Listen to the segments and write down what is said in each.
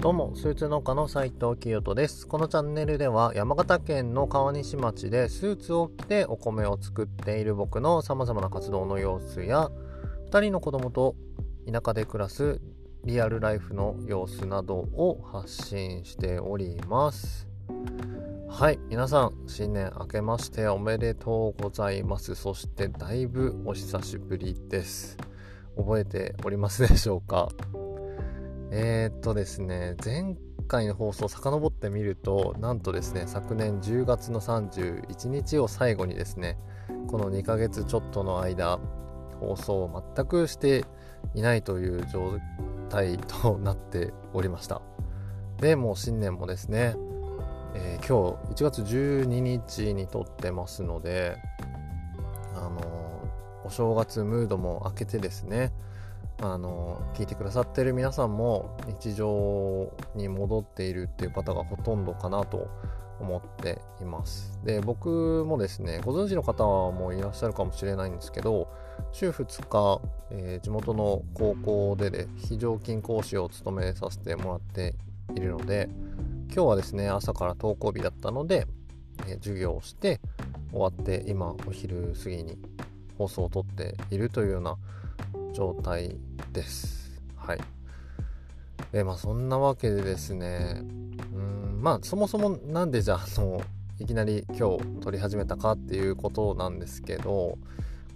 どうも、スーツ農家の斉藤清人です。このチャンネルでは山形県の川西町でスーツを着てお米を作っている僕の様々な活動の様子や2人の子供と田舎で暮らすリアルライフの様子などを発信しております。はい、皆さん、新年明けましておめでとうございます。そしてだいぶお久しぶりです。覚えておりますでしょうか？えー、っとですね、前回の放送を遡ってみると、なんとですね、昨年10月の31日を最後にですね、この2ヶ月ちょっとの間、放送を全くしていないという状態となっておりました。で、もう新年もですね、えー、今日1月12日に撮ってますので、あのー、お正月ムードも明けてですね、あの聞いてくださってる皆さんも日常に戻っているっていう方がほとんどかなと思っています。で僕もですねご存知の方もいらっしゃるかもしれないんですけど週2日、えー、地元の高校でで非常勤講師を務めさせてもらっているので今日はですね朝から登校日だったので、えー、授業をして終わって今お昼過ぎに放送を撮っているというような状態です。はい。で、まあそんなわけでですね、うん、まあそもそもなんでじゃあ、あの、いきなり今日撮り始めたかっていうことなんですけど、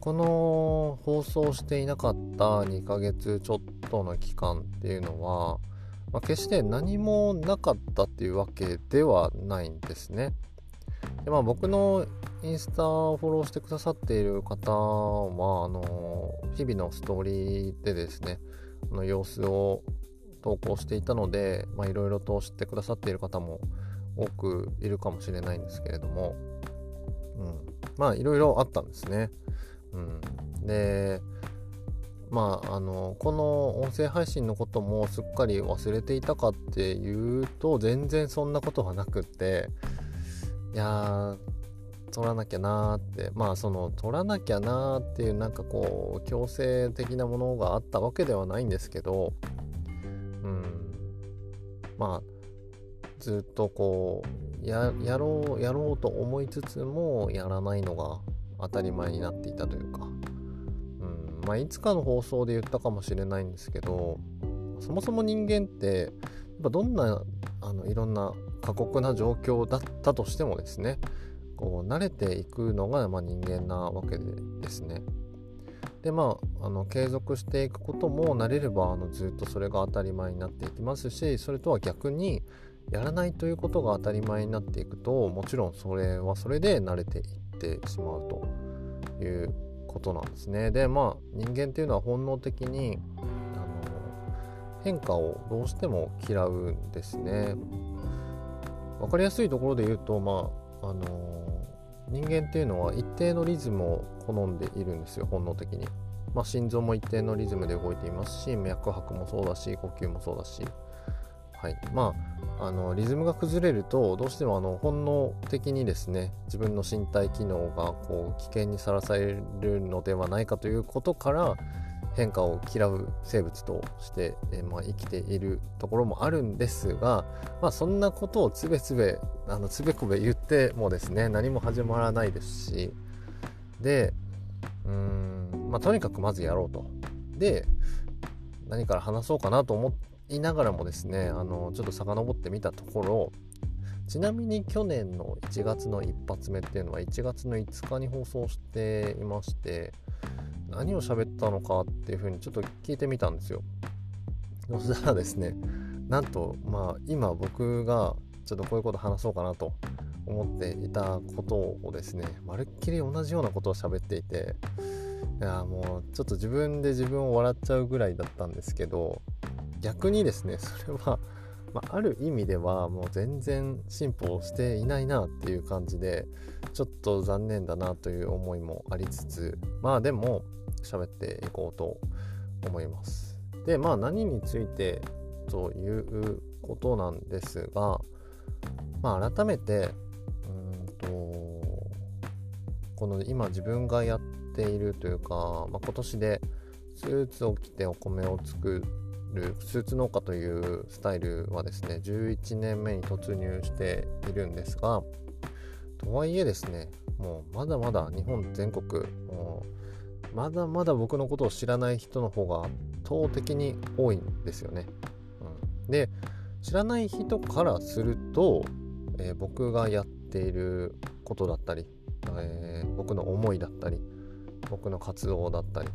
この放送していなかった2ヶ月ちょっとの期間っていうのは、まあ、決して何もなかったっていうわけではないんですね。でまあ、僕のインスタをフォローしてくださっている方は、あの日々のストーリーでですね、の様子を投稿していたので、いろいろと知ってくださっている方も多くいるかもしれないんですけれども、うん、まあいろいろあったんですね。うん、でまああのこの音声配信のこともすっかり忘れていたかっていうと全然そんなことはなくっていや取らなきゃなーって。まあその取らなきゃなーっていうなんかこう強制的なものがあったわけではないんですけどうん。まあずっとこうやろうやろうと思いつつもやらないのが当たり前になっていたというか、うん。まあ、いつかの放送で言ったかもしれないんですけどそもそも人間ってやっぱどんなあのいろんな過酷な状況だったとしてもですねこう慣れていくのが、まあ、人間なわけでですね。でまああの継続していくことも慣れればあのずっとそれが当たり前になっていきますしそれとは逆にやらないということが当たり前になっていくともちろんそれはそれで慣れていってしまうということなんですね。でまあ人間っていうのは本能的にあの変化をどうしても嫌うんですね。分かりやすいところで言うと、まああの、人間っていうのは一定のリズムを好んでいるんですよ本能的に。まあ、心臓も一定のリズムで動いていますし脈拍もそうだし呼吸もそうだし、はいまあ、あのリズムが崩れるとどうしてもあの本能的にですね自分の身体機能がこう危険にさらされるのではないかということから変化を嫌う生物として、えー、まあ、生きているところもあるんですが、まあ、そんなことをつべつべあのつべこべ言ってもですね何も始まらないですしでうん、まあ、とにかくまずやろうと。で何から話そうかなと思いながらもですねあのちょっと遡ってみたところちなみに去年の1月の一発目っていうのは1月の5日に放送していまして何を喋ったのかっていうふうにちょっと聞いてみたんですよ。そしたらですねなんとまあ今僕がちょっとこういうこと話そうかなと思っていたことをですねまるっきり同じようなことを喋っていていやもうちょっと自分で自分を笑っちゃうぐらいだったんですけど逆にですねそれは、まあ、ある意味ではもう全然進歩していないなっていう感じでちょっと残念だなという思いもありつつまあでも喋っていこうと思います。でまあ何についてということなんですが、まあ、改めてうんとこの今自分がやっているというか、まあ、今年でスーツを着てお米を作ルスーツ農家というスタイルはですね11年目に突入しているんですがとはいえですねもうまだまだ日本全国まだまだ僕のことを知らない人の方が圧倒的に多いんですよね。うん、で知らない人からすると、えー、僕がやっていることだったり、えー、僕の思いだったり僕の活動だったり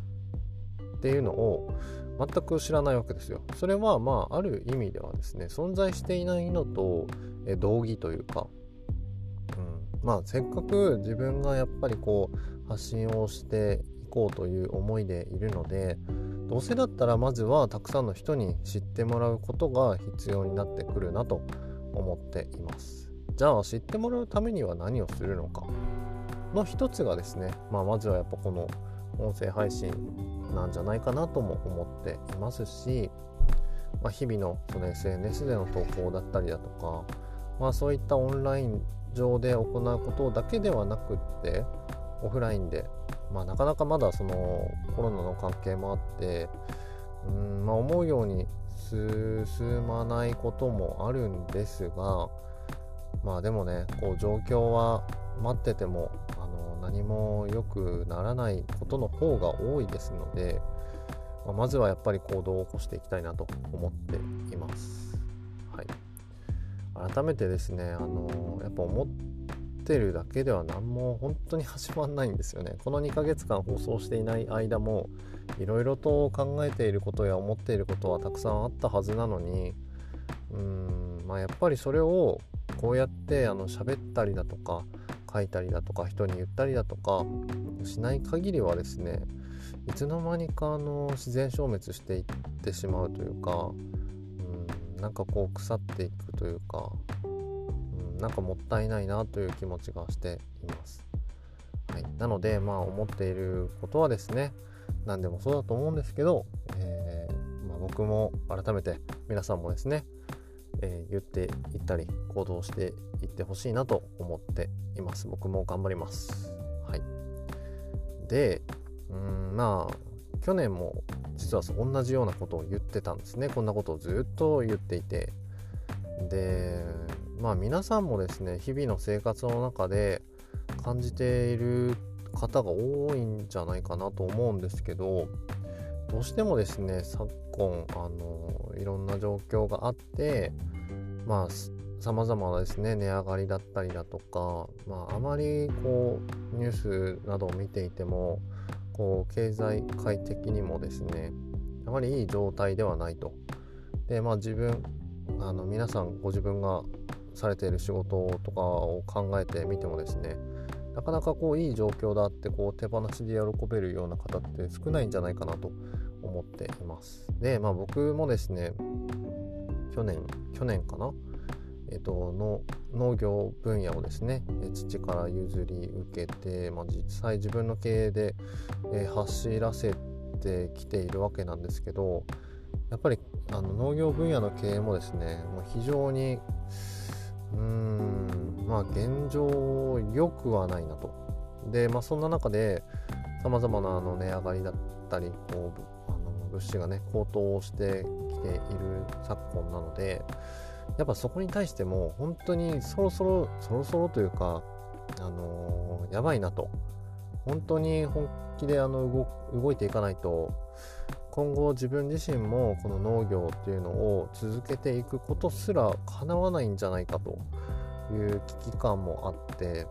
っていうのを全く知らないわけですよ。それはまあある意味ではですね存在していないのと、同義というか、うん、まあせっかく自分がやっぱりこう発信をしていこうという思いでいるのでどうせだったらまずはたくさんの人に知ってもらうことが必要になってくるなと思っています。じゃあ知ってもらうためには何をするのかの一つがですね、まあ、まずはやっぱこの音声配信なんじゃないかなとも思っていますし、まあ、日々のその SNS での投稿だったりだとか、まあ、そういったオンライン上で行うことだけではなくってオフラインで、まあ、なかなかまだそのコロナの関係もあってうん、まあ、思うように進まないこともあるんですがまあでもねこう状況は待っててもの何も良くならないことの方が多いですので、まあ、まずはやっぱり行動を起こしていきたいなと思っています。はい、改めてですね、あのやっぱ思ってるだけでは何も本当に始まんないんですよね。この2ヶ月間放送していない間もいろいろと考えていることや思っていることはたくさんあったはずなのにうーんまあやっぱりそれをこうやってあの喋ったりだとか書いたりだとか人に言ったりだとかしない限りはですねいつの間にかあの自然消滅していってしまうというか、うん、なんかこう腐っていくというか、うん、なんかもったいないなという気持ちがしています。はい、なのでまあ思っていることはですね何でもそうだと思うんですけど、えー、まあ、僕も改めて皆さんもですねえー、言っていったり行動していってほしいなと思っています。僕も頑張ります。はい。でうんまあ去年も実は同じようなことを言ってたんですね。こんなことをずっと言っていて。でまあ皆さんもですね日々の生活の中で感じている方が多いんじゃないかなと思うんですけどどうしてもですね昨今あのいろんな状況があってまあさまざまなですね値上がりだったりだとか、まあ、あまりこうニュースなどを見ていてもこう経済界的にもですねあまりいい状態ではないと。でまあ自分あの皆さんご自分がされている仕事とかを考えてみてもですねなかなかこういい状況だってこう手放しで喜べるような方って少ないんじゃないかなと思っています。で、まあ僕もですね、去年、去年かな？えっと、の農業分野をですね父から譲り受けて、まあ、実際自分の経営で、えー、走らせてきているわけなんですけどやっぱりあの農業分野の経営もですねもう非常にうんまあ現状良くはないなと。でまあそんな中でさまざまなあの値上がりだったりこうあの物資がね高騰してきている昨今なのでやっぱそこに対しても本当にそろそろそろそろというかあのー、やばいなと。本当に本気であの動いていかないと今後自分自身もこの農業っていうのを続けていくことすら叶わないんじゃないかと。いう危機感もあって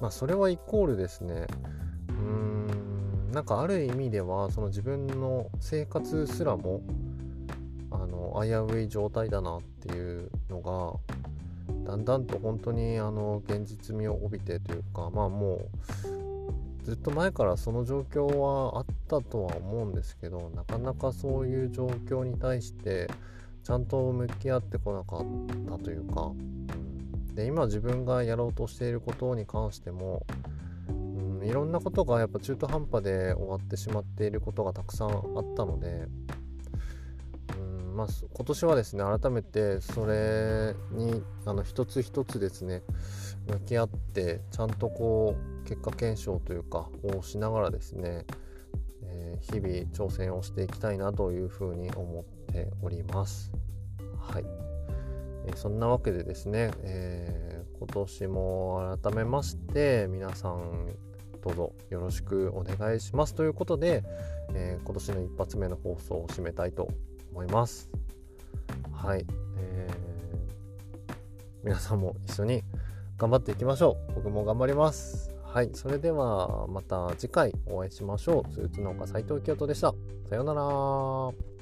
まあそれはイコールですね。うーんなんかある意味ではその自分の生活すらもあの危うい状態だなっていうのがだんだんと本当にあの現実味を帯びてというかまあもうずっと前からその状況はあったとは思うんですけどなかなかそういう状況に対してちゃんと向き合ってこなかったというかで今自分がやろうとしていることに関しても、うん、いろんなことがやっぱ中途半端で終わってしまっていることがたくさんあったので、うんまあ、今年はですね改めてそれにあの一つ一つですね向き合ってちゃんとこう結果検証というかをしながらですね、えー、日々挑戦をしていきたいなというふうに思っております。はい、え、そんなわけでですね、えー、今年も改めまして皆さんどうぞよろしくお願いしますということで、え今年の一発目の放送を締めたいと思います。はい、え皆さんも一緒に頑張っていきましょう。僕も頑張ります。はい、それではまた次回お会いしましょう。スーツ農家斉藤清人でした。さようなら。